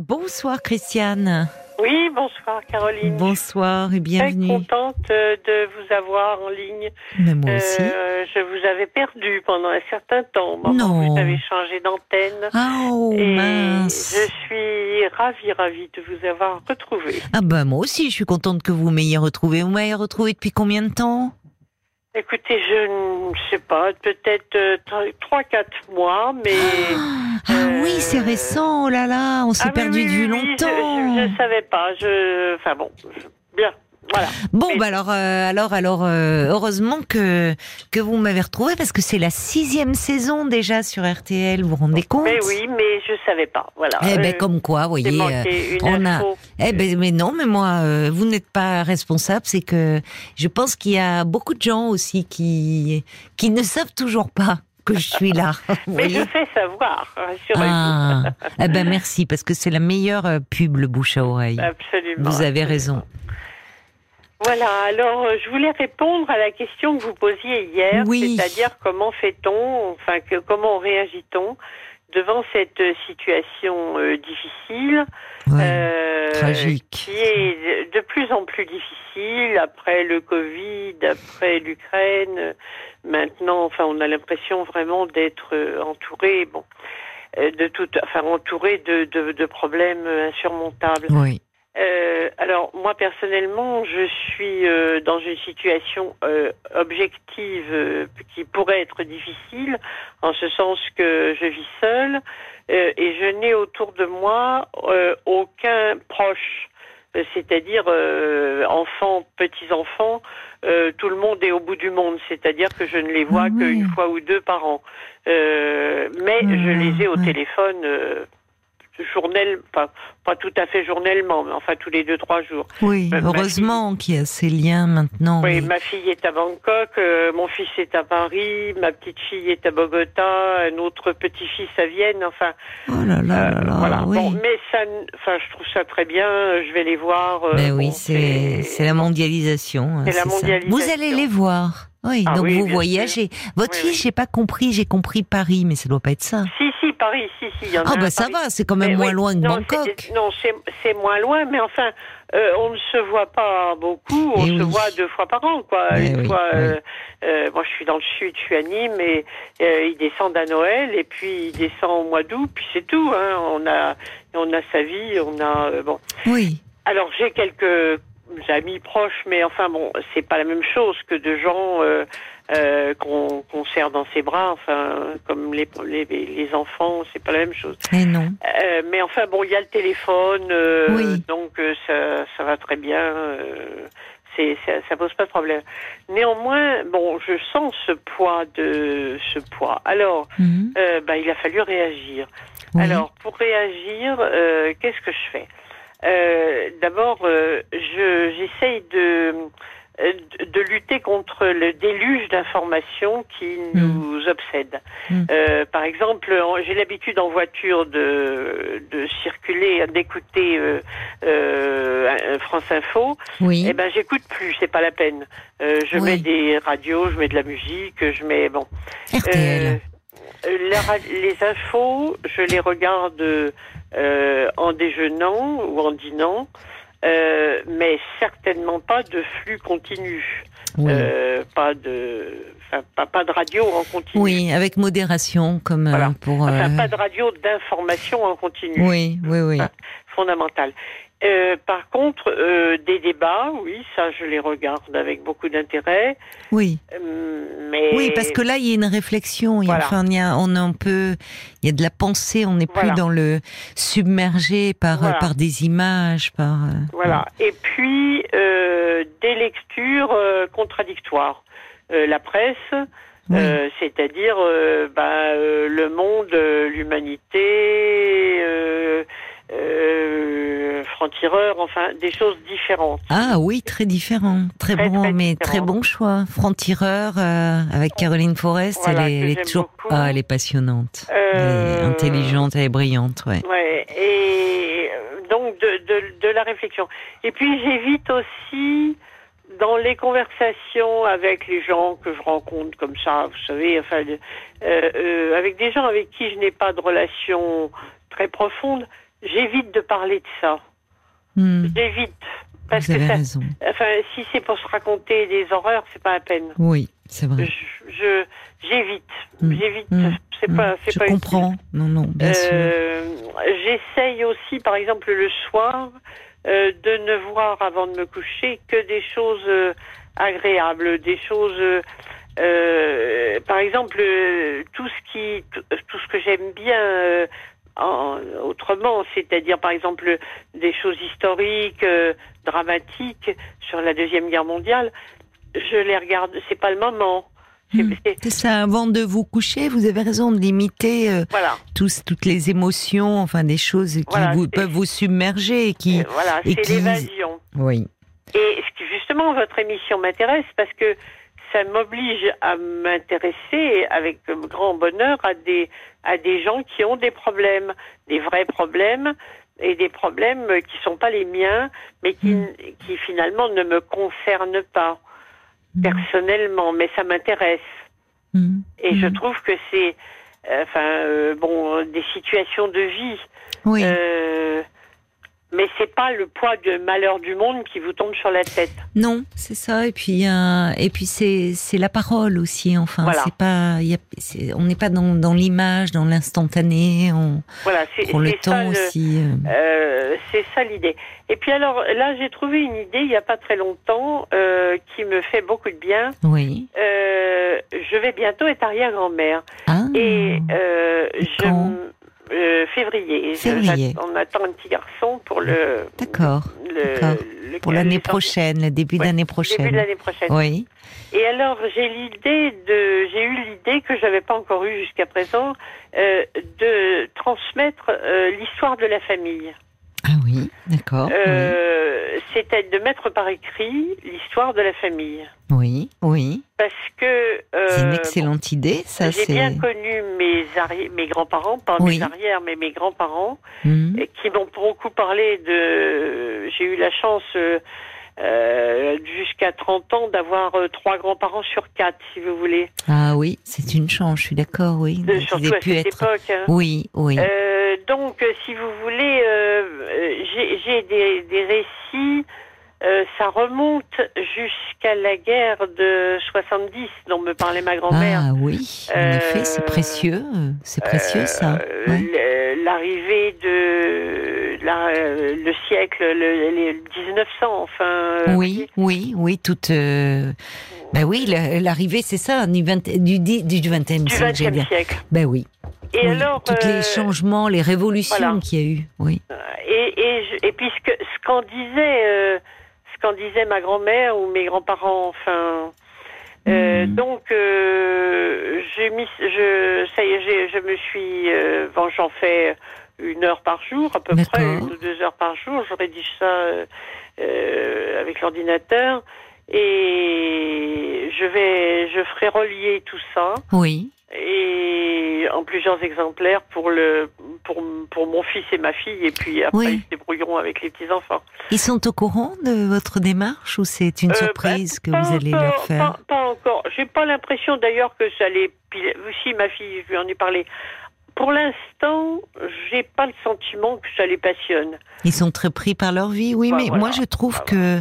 Bonsoir Christiane. Oui, bonsoir Caroline. Bonsoir et Je suis bienvenue. très contente euh, de vous avoir en ligne. Mais moi aussi. Euh, je vous avais perdu pendant un certain temps. Non. Vous avez changé d'antenne. Ah oh et mince. je suis ravie, ravie de vous avoir retrouvé. Ah bah moi aussi, je suis contente que vous m'ayez retrouvé. Vous m'avez retrouvé depuis combien de temps? Écoutez, je ne sais pas, peut-être euh, 3-4 mois, mais... Ah Euh, oui, c'est récent. Oh là là, on s'est Ah perdu oui, de vue longtemps. Je ne savais pas. Je... Enfin bon, je- bien, voilà. Bon, bah alors, euh, alors, alors, euh, heureusement que que vous m'avez retrouvé parce que c'est la sixième saison déjà sur RTL. Vous vous rendez compte? Mais oui, mais je savais pas, voilà. Eh ben, Euh, comme quoi, vous voyez. on a-. Eh ben, mais non, mais moi, vous n'êtes pas responsable. C'est que je pense qu'il y a beaucoup de gens aussi qui qui ne savent toujours pas que je suis là. Mais je fais savoir, ah, eh ben merci parce que c'est la meilleure pub le bouche à oreille. Absolument. Vous avez raison. Voilà, alors euh, je voulais répondre à la question que vous posiez hier, Oui. c'est-à-dire comment fait-on, enfin que, comment réagit-on devant cette euh, situation euh, difficile, Ouais. euh, tragique. qui est de plus en plus difficile après le Covid, après l'Ukraine. Maintenant, enfin, on a l'impression vraiment d'être entouré, bon, de tout, enfin, entouré de, de, de problèmes insurmontables. Oui. Euh, alors moi personnellement, je suis euh, dans une situation euh, objective qui pourrait être difficile, en ce sens que je vis seule et je n'ai autour de moi aucun proche, c'est-à-dire enfants, petits-enfants, tout le monde est au bout du monde, c'est-à-dire que je ne les vois Ah oui. qu'une fois ou deux par an. Mais je Ah, les ai au téléphone. Journel, pas, pas tout à fait journellement, mais enfin tous les deux, trois jours. Oui, heureusement qu'il y a ces liens maintenant. Oui, ma fille est à Bangkok, euh, mon fils est à Paris, ma petite fille est à Bogota, un autre petit-fils à Vienne, enfin, Oh là là euh, là là, voilà. oui. Bon, mais ça, enfin, je trouve ça très bien, euh, je vais les voir. Ben oui, bon, c'est c'est la mondialisation. hein, C'est la ça. mondialisation. Vous allez les voir. Oui, Ah donc oui, vous voyagez. Votre Oui, fille, oui. j'ai pas compris, j'ai compris Paris, mais ça doit pas être ça. Si, si, Paris, si, si, y en a Ah un bah ça Paris. va, c'est quand même Mais moins loin que non, Bangkok. Non, c'est c'est moins loin, mais enfin, euh, on ne se voit pas beaucoup. On Eh se oui. voit deux fois par an, quoi. Eh Une oui, fois, oui. euh, euh, moi, je suis dans le sud, je suis à Nîmes, et ils descendent à Noël, et puis ils descendent au mois d'août, puis c'est tout. Hein. On a, on a sa vie, on a bon. Oui, Alors j'ai quelques amis proches, mais enfin bon, c'est pas la même chose que de gens euh, euh, qu'on qu'on serre dans ses bras, enfin comme les les, les enfants, c'est pas la même chose. et non. Euh, mais enfin bon, il y a le téléphone, euh, Oui. donc euh, ça, ça va très bien. euh, c'est, ça, ça pose pas de problème. Néanmoins, bon, je sens ce poids de ce poids. Alors, euh, bah, il a fallu réagir. Oui. Alors, pour réagir, euh, qu'est-ce que je fais? Euh, D'abord, euh, je, j'essaye de, euh, de de lutter contre le déluge d'informations qui nous obsède. Mm. Euh, par exemple, j'ai l'habitude en voiture de, de circuler, d'écouter euh, France Info. oui. Eh ben, j'écoute plus, c'est pas la peine. Euh, je Oui. mets des radios, je mets de la musique, je mets bon. RTL. Euh, la les infos, je les regarde euh, en déjeunant ou en dînant, euh, mais certainement pas de flux continu, oui. Euh, pas de, enfin, pas, pas de radio en continu. oui, avec modération, comme Voilà. pour. Enfin, pas de radio d'information en continu. Oui, oui, oui. Fondamental. Euh, par contre, euh, des débats, oui, ça je les regarde avec beaucoup d'intérêt. Oui. Euh, mais Oui, parce que là, il y a une réflexion. Il y a, Voilà. enfin, il y a, on est un peu, il y a de la pensée. On n'est plus dans le submergé par Voilà. par des images, par. euh, Voilà. Et puis euh, des lectures euh, contradictoires. Euh, la presse, Oui. euh, c'est-à-dire euh, bah, euh, le monde, euh, l'humanité, euh, franc-tireur, enfin des choses différentes. Ah oui, très différent, très, Très, bon, très mais différent. très bon choix. Franc-tireur euh, avec Caroline Forest, Voilà, elle est, elle toujours, ah, elle est passionnante, elle est Euh, intelligente, elle est brillante, ouais. Ouais, et donc de, de, de la réflexion. Et puis j'évite aussi dans les conversations avec les gens que je rencontre comme ça, vous savez, enfin, euh, euh, avec des gens avec qui je n'ai pas de relation très profonde, j'évite de parler de ça. Hmm, J'évite. Parce vous que avez ça, raison. enfin, si c'est pour se raconter des horreurs, c'est pas la peine. Oui, c'est vrai. Je, je- j'évite, Mm. j'évite. Mm. C'est Hmm, pas, c'est je pas utile. comprends. Non, non, bien sûr. Euh, J'essaye aussi, par exemple, le soir, euh, de ne voir avant de me coucher que des choses euh, agréables, des choses. par exemple, tout ce qui, tout, tout ce que j'aime bien. En- autrement, c'est-à-dire par exemple des choses historiques, euh, dramatiques sur la deuxième guerre mondiale, je les regarde. C'est pas le moment. C'est ça, avant de vous coucher, vous avez raison de limiter euh, voilà, tous, toutes les émotions, enfin des choses qui Voilà, vous, c'est- peuvent vous submerger et qui... Euh, voilà, c'est qui- l'évasion. Oui. Et justement, votre émission m'intéresse parce que ça m'oblige à m'intéresser avec grand bonheur à des, à des gens qui ont des problèmes, des vrais problèmes et des problèmes qui sont pas les miens, mais qui, Mm. qui finalement ne me concernent pas Mm. personnellement, mais ça m'intéresse. Hmm. Et je trouve que c'est, euh, enfin, euh, bon, des situations de vie. Oui. Euh, mais c'est pas le poids de malheur du monde qui vous tombe sur la tête. Non, c'est ça. Et puis, euh, et puis c'est c'est la parole aussi. Enfin, Voilà. c'est pas, y a- c'est- on n'est pas dans, dans l'image, dans l'instantané. On Voilà, c'est prend le ça temps le- aussi. euh. euh, c'est ça l'idée. Et puis alors là, j'ai trouvé une idée il n'y a pas très longtemps euh, qui me fait beaucoup de bien. Oui. Euh, je vais bientôt être arrière-grand-mère Ah. et euh, je euh, février. Février. on attend un petit garçon pour le D'accord. le- Pour l'année prochaine, le début Ouais, d'année Début de prochaine. l'année prochaine. Oui. Et alors, j'ai l'idée de, j'ai eu l'idée que j'avais pas encore eue jusqu'à présent, euh, de transmettre euh, l'histoire de la famille. Ah oui. D'accord. Euh, C'est-à-dire de mettre par écrit l'histoire de la famille. Oui. Oui. Parce que euh, C'est une excellente idée. Ça, j'ai bien connu mes, mes grands-parents, pas Oui. mes arrières, mais mes grands-parents, et qui m'ont beaucoup parlé de. J'ai eu la chance. euh, euh, jusqu'à 30 ans d'avoir euh, trois grands-parents sur quatre, si vous voulez. Ah oui, c'est une chance. Je suis d'accord. Oui. De- surtout à pu cette être. époque. hein. Oui. Oui. Euh, donc, euh, si vous voulez, euh, euh, j'ai des, des récits. euh, ça remonte jusqu'à la guerre de 70 dont me parlait ma grand-mère. Ah oui, en Euh, effet, c'est précieux. C'est précieux ça. Ouais. L'arrivée de la- le siècle, le, les 1900, enfin. Oui, oui, oui, toute. Ben oui, la- l'arrivée, c'est ça, du 20 du dix- du 20e Du siècle, 20e dire. siècle. Ben oui. Et oui, alors. tous euh, les changements, les révolutions voilà. qu'il y a eu, oui. Et, et, je- et puis ce que- ce qu'en disait, euh, ce qu'en disait ma grand-mère ou mes grands-parents, enfin. euh, Mhm. Donc, euh, j'ai mis, je, ça y est, je me suis, euh, bon, j'en fais une heure par jour à peu près, une ou deux heures par jour. Je rédige ça euh, euh, avec l'ordinateur et je vais, je ferai relier tout ça Oui. et en plusieurs exemplaires pour le pour, pour mon fils et ma fille et puis après Oui. ils se débrouilleront avec les petits enfants. Ils sont au courant de votre démarche ou c'est une Euh, surprise que vous allez leur faire? Pas, pas encore. J'ai pas l'impression d'ailleurs que ça les. puis, Si ma fille, je lui en ai parlé. Pour l'instant, j'ai pas le sentiment que ça les passionne. Ils sont très pris par leur vie, oui, Bah, mais voilà. moi je trouve Bah, que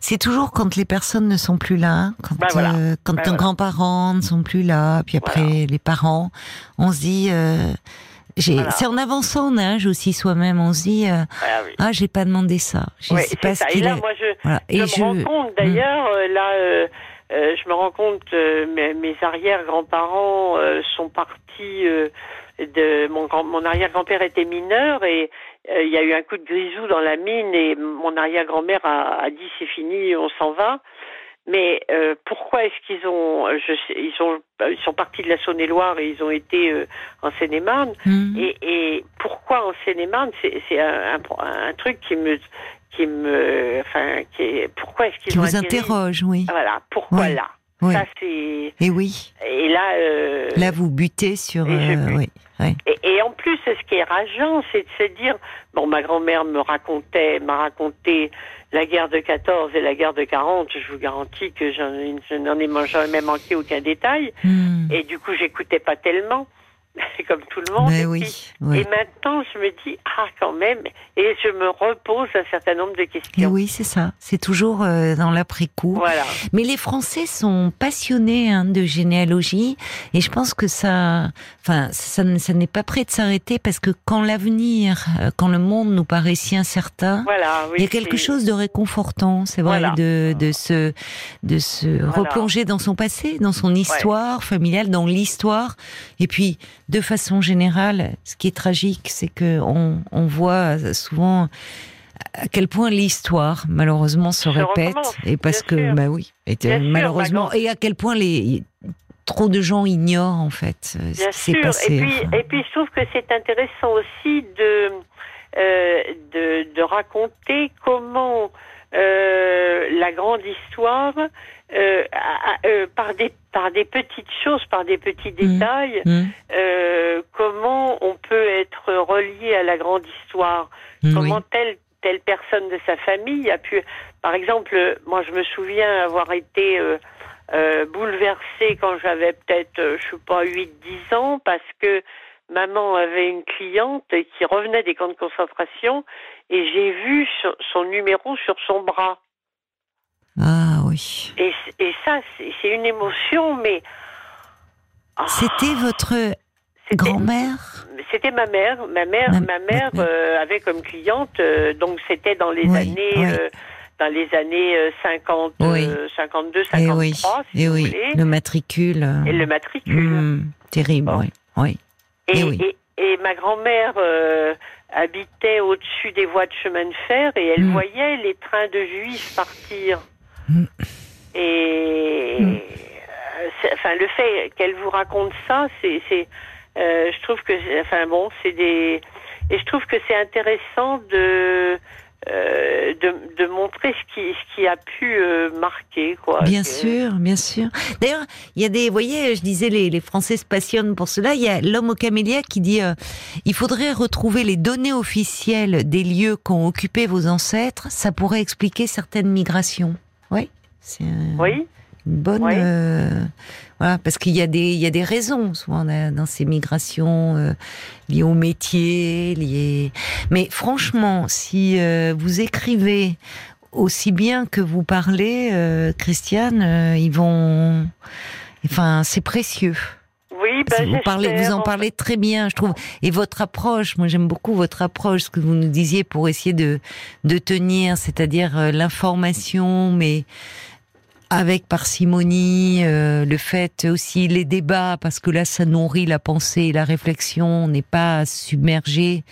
c'est toujours quand les personnes ne sont plus là, quand, Bah, voilà. euh, quand Bah, nos voilà. grands-parents ne sont plus là, puis après les parents, on se dit, euh, Voilà. c'est en avançant en âge aussi soi-même, on se dit, euh, Ah oui. ah j'ai pas demandé ça, je Ouais, sais pas ce. Et qu'il là, a. moi, je, Voilà. je Et me je, rends compte d'ailleurs, là, euh, euh, je me rends compte, mes, mes arrière-grands-parents euh, sont partis de mon grand, mon arrière-grand-père était mineur et euh, il y a eu un coup de grisou dans la mine et mon arrière-grand-mère a, a dit c'est fini, on s'en va. Mais euh, pourquoi est-ce qu'ils ont, je sais, ils sont, ils sont partis de la Saône-et-Loire et ils ont été euh, en Seine-et-Marne. Hmm. Et, et pourquoi en Seine-et-Marne C'est un, un, un truc qui me, qui me, enfin, qui est, pourquoi est-ce qu'ils qui ont vous atterri interroge, oui, Voilà, pourquoi Oui. là? Oui. Ça Et oui, là. euh, là vous butez sur, et euh, bute. oui, oui. et, et en plus, ce qui est rageant, c'est de se dire, bon, ma grand-mère me racontait, m'a raconté la guerre de 14 et la guerre de 40. Je vous garantis que j'en- je n'en ai jamais manqué aucun détail. Hmm. Et du coup, j'écoutais pas tellement. comme tout le monde. Mais et, oui, puis- oui. et maintenant, je me dis, ah, quand même, et je me repose un certain nombre de Et questions. oui, c'est ça. C'est toujours euh, dans l'après-coup. Voilà. Mais les Français sont passionnés hein, de généalogie et je pense que ça, enfin, ça, ça n'est pas prêt de s'arrêter parce que quand l'avenir, euh, quand le monde nous paraît si incertain, Voilà, oui. il y a quelque chose de réconfortant, c'est vrai, Voilà. de, de se, de se replonger dans son passé, dans son histoire familiale, dans l'histoire. Et puis, de façon générale, ce qui est tragique, c'est que on, on voit souvent à quel point l'histoire, malheureusement, se Se répète. Et parce que, sûr. bah oui, et, Bien sûr, malheureusement, et à quel point les trop de gens ignorent en fait euh, ce qui s'est passé. et, puis, enfin. et puis, je trouve que c'est intéressant aussi de, euh, de, de raconter comment la grande histoire, euh, euh, par, des, par des petites choses, par des petits Mhm. détails, euh, comment on peut être relié à la grande histoire? hmm, comment oui. telle telle personne de sa famille a pu par exemple euh, moi je me souviens avoir été euh, euh, bouleversée quand j'avais peut-être euh, je sais pas 8 10 ans parce que maman avait une cliente qui revenait des camps de concentration et j'ai vu son, son numéro sur son bras Ah oui. et, et ça c'est une émotion mais ah, C'était votre grand-mère? C'était ma mère. Ma mère, Ma- ma mère ma- euh, avait comme cliente, euh, donc c'était dans les Oui, années, oui. euh, dans les années euh, 50, Oui. euh, 52, Eh 53, oui, si eh vous oui, voulez, le matricule. et le matricule. hmm, terrible, oui. oui. Et, eh oui. et- et ma grand-mère euh, habitait au-dessus des voies de chemin de fer et elle Mm. voyait les trains de juifs partir. Mm. Et Mm. euh, enfin, le fait qu'elle vous raconte ça, c'est, c'est, euh, je trouve que, enfin bon, c'est des, et je trouve que c'est intéressant de, euh, de, de montrer ce qui, ce qui a pu euh, marquer, quoi. Bien sûr, bien sûr. D'ailleurs, il y a des, vous voyez, je disais, les, les Français se passionnent pour cela. Il y a l'homme au camélia qui dit, euh, il faudrait retrouver les données officielles des lieux qu'ont occupé vos ancêtres. Ça pourrait expliquer certaines migrations. Oui, Oui. Bonne. Oui. euh, voilà, parce qu'il y a des, il y a des raisons souvent dans ces migrations euh, liées au métier, liées. Mais franchement, si euh, vous écrivez aussi bien que vous parlez, Christiane, ils vont. Enfin, c'est précieux. Oui, ben, vous, parlez, vous en parlez très bien, je trouve. Et votre approche, moi j'aime beaucoup votre approche, ce que vous nous disiez pour essayer de, de tenir, c'est-à-dire l'information, mais avec parcimonie, euh, le fait aussi les débats, parce que là ça nourrit la pensée et la réflexion, on n'est pas à submerger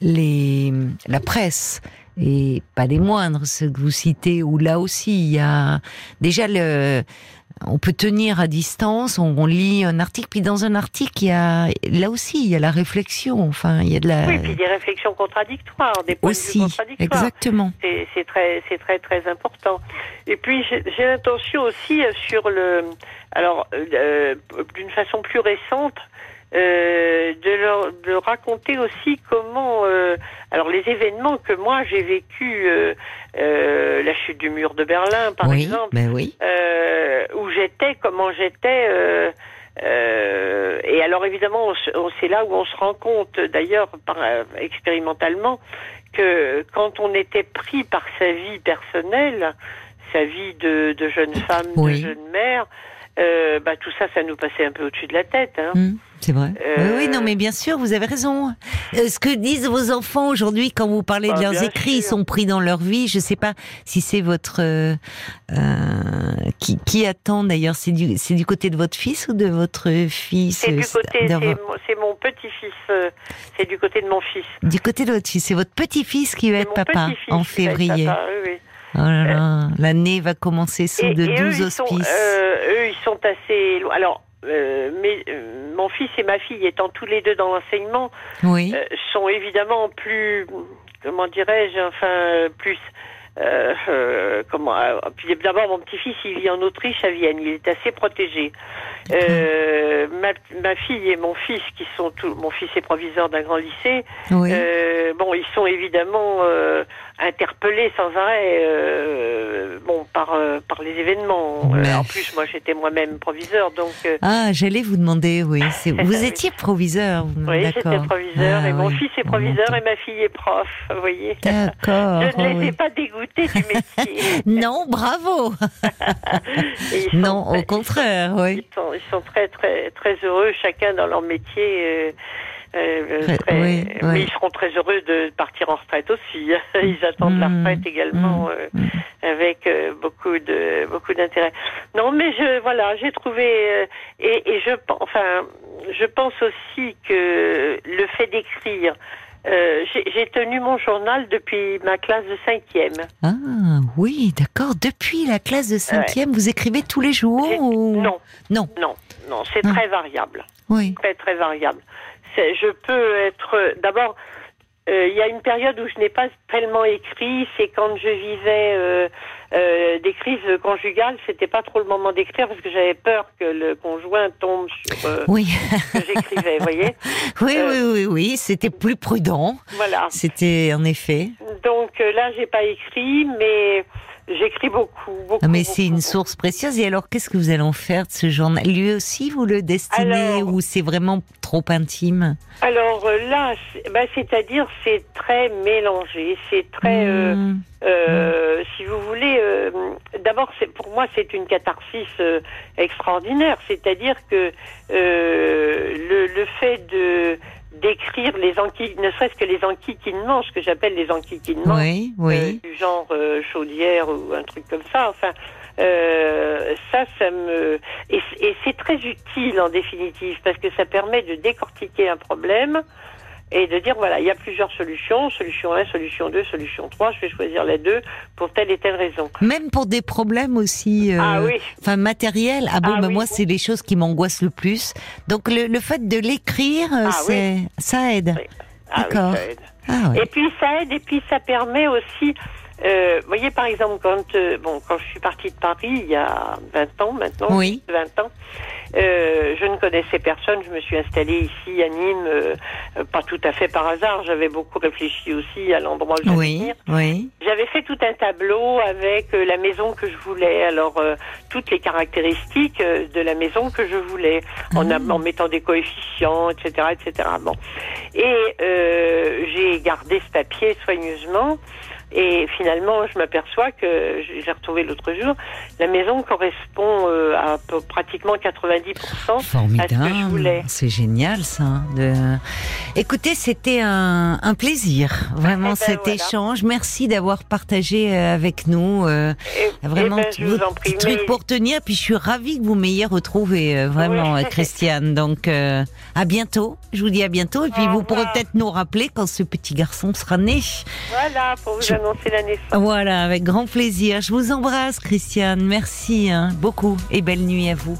les, la presse. Et pas les moindres, ceux que vous citez, où là aussi il y a déjà le, on peut tenir à distance, on, on lit un article, puis dans un article, il y a, là aussi, il y a la réflexion, enfin, il y a de la... Oui, puis des réflexions contradictoires, des points de aussi, vue contradictoires. exactement. C'est très, très, très important. Et puis, j'ai l'intention aussi sur le, alors, euh, d'une façon plus récente, euh, de, leur, de raconter aussi comment, euh, alors les événements que moi j'ai vécu, euh, la chute du mur de Berlin, par oui, exemple, ben oui. J'étais, comment j'étais. euh, euh, et alors évidemment, c'est là où on se rend compte, d'ailleurs, euh, expérimentalement, que quand on était pris par sa vie personnelle, sa vie de, de jeune femme, Oui. de jeune mère, euh, bah, tout ça, ça nous passait un peu au-dessus de la tête. Hein. Hmm, c'est vrai. Euh, Oui, oui, non, mais bien sûr, vous avez raison. Euh, ce que disent vos enfants aujourd'hui quand vous parlez Bah, de leurs bien écrits, ils sont pris dans leur vie. Je sais pas si c'est votre euh, qui, qui attend d'ailleurs. C'est du c'est du côté de votre fils ou de votre fils C'est du côté, c'est mon, c'est mon petit-fils, c'est du côté de mon fils. du côté de votre fils. C'est votre petit-fils qui va être papa en février. papa, oui, oui. Oh là là, l'année va commencer sous Et- de et eux, douze ils sont, auspices. euh, eux, ils sont assez. lo- Alors, euh, mais, euh, mon fils et ma fille, étant tous les deux dans l'enseignement, oui. euh, sont évidemment plus. Comment dirais-je Enfin, euh, plus. euh, euh, comment euh, d'abord, mon petit-fils, il vit en Autriche, à Vienne. Il est assez protégé. Euh, ma, ma fille et mon fils, qui sont tous. Mon fils est proviseur d'un grand lycée. oui. Euh, bon, ils sont évidemment interpellés sans arrêt. euh, bon, par, euh, par les événements. Euh, en plus, moi, j'étais moi-même proviseur, donc. Euh, ah, j'allais vous demander, oui. Vous étiez proviseur. Oui, j'étais proviseur, ah, et mon fils est proviseur et ma fille est prof. Vous voyez. D'accord. Je ne les ai pas dégoûtés du métier. non, bravo. non, au contraire, oui. Ils sont, ils sont, très, très, très heureux, chacun dans leur métier. Euh, mais ils seront très heureux de partir en retraite aussi. Ils attendent la mmh. retraite également mmh. Euh, mmh. avec euh, beaucoup de beaucoup d'intérêt. Non, mais je voilà, j'ai trouvé et, et, je enfin je pense aussi que le fait d'écrire. j'ai tenu mon journal depuis ma classe de cinquième. Ah oui, d'accord. Depuis la classe de cinquième, vous écrivez tous les jours ou... Non, non, non, non. C'est ah. très variable. Oui, très très variable je peux être. D'abord, euh, il y a une période où je n'ai pas tellement écrit, c'est quand je vivais euh, euh, des crises conjugales, c'était pas trop le moment d'écrire parce que j'avais peur que le conjoint tombe sur oui. ce que j'écrivais, vous voyez Oui, oui, oui, oui, c'était plus prudent. Voilà. C'était en effet. Donc là, j'ai pas écrit, mais J'écris beaucoup, beaucoup. mais c'est une source précieuse. Et alors, qu'est-ce que vous allez en faire de ce journal? Lui aussi, vous le destinez ou c'est vraiment trop intime? Alors euh, là, bah, c'est-à-dire, c'est très mélangé. C'est très, euh, mmh. euh, mmh. si vous voulez, d'abord, pour moi, c'est une catharsis extraordinaire. C'est-à-dire que le, le fait de d'écrire les anquilles, ne serait-ce que les enquiquinements, ce que j'appelle les enquiquinements, oui, oui. Euh, du genre euh, chaudière ou un truc comme ça. Enfin, euh, ça, ça me et, et c'est très utile en définitive parce que ça permet de décortiquer un problème et de dire voilà, il y a plusieurs solutions, solution 1, solution 2, solution 3, je vais choisir les deux pour telle et telle raison. Même pour des problèmes aussi euh, ah, oui. enfin matériels. Ah bon, ah, moi c'est les choses qui m'angoissent le plus. Donc le, le fait de l'écrire, euh, ah c'est ça aide. Ah D'accord. et puis ça aide et puis ça permet aussi euh, vous voyez, par exemple, quand, euh, bon, quand je suis partie de Paris il y a 20 ans maintenant, oui. 20 ans, euh, je ne connaissais personne. Je me suis installée ici à Nîmes, euh, pas tout à fait par hasard. J'avais beaucoup réfléchi aussi à l'endroit où j'allais oui, Oui. J'avais fait tout un tableau avec euh, la maison que je voulais. Alors toutes les caractéristiques de la maison que je voulais, en, ah. en mettant des coefficients, etc., etc. Bon. Et j'ai gardé ce papier soigneusement. Et finalement, je m'aperçois que j'ai retrouvé l'autre jour, la maison correspond euh, à pratiquement 90% Formidable. à ce que je voulais. C'est génial ça. De... Écoutez, c'était un, un, plaisir, vraiment eh ben, cet échange. Merci d'avoir partagé euh, avec nous euh, et, eh vraiment eh ben, truc pour tenir. Puis je suis ravie que vous m'ayez retrouvé, vraiment, Christiane. Donc à bientôt. Je vous dis à bientôt. Et puis vous pourrez peut-être nous rappeler quand ce petit garçon sera né. Voilà, pour vous Voilà, avec grand plaisir. Je vous embrasse, Christiane. Merci hein, beaucoup et belle nuit à vous.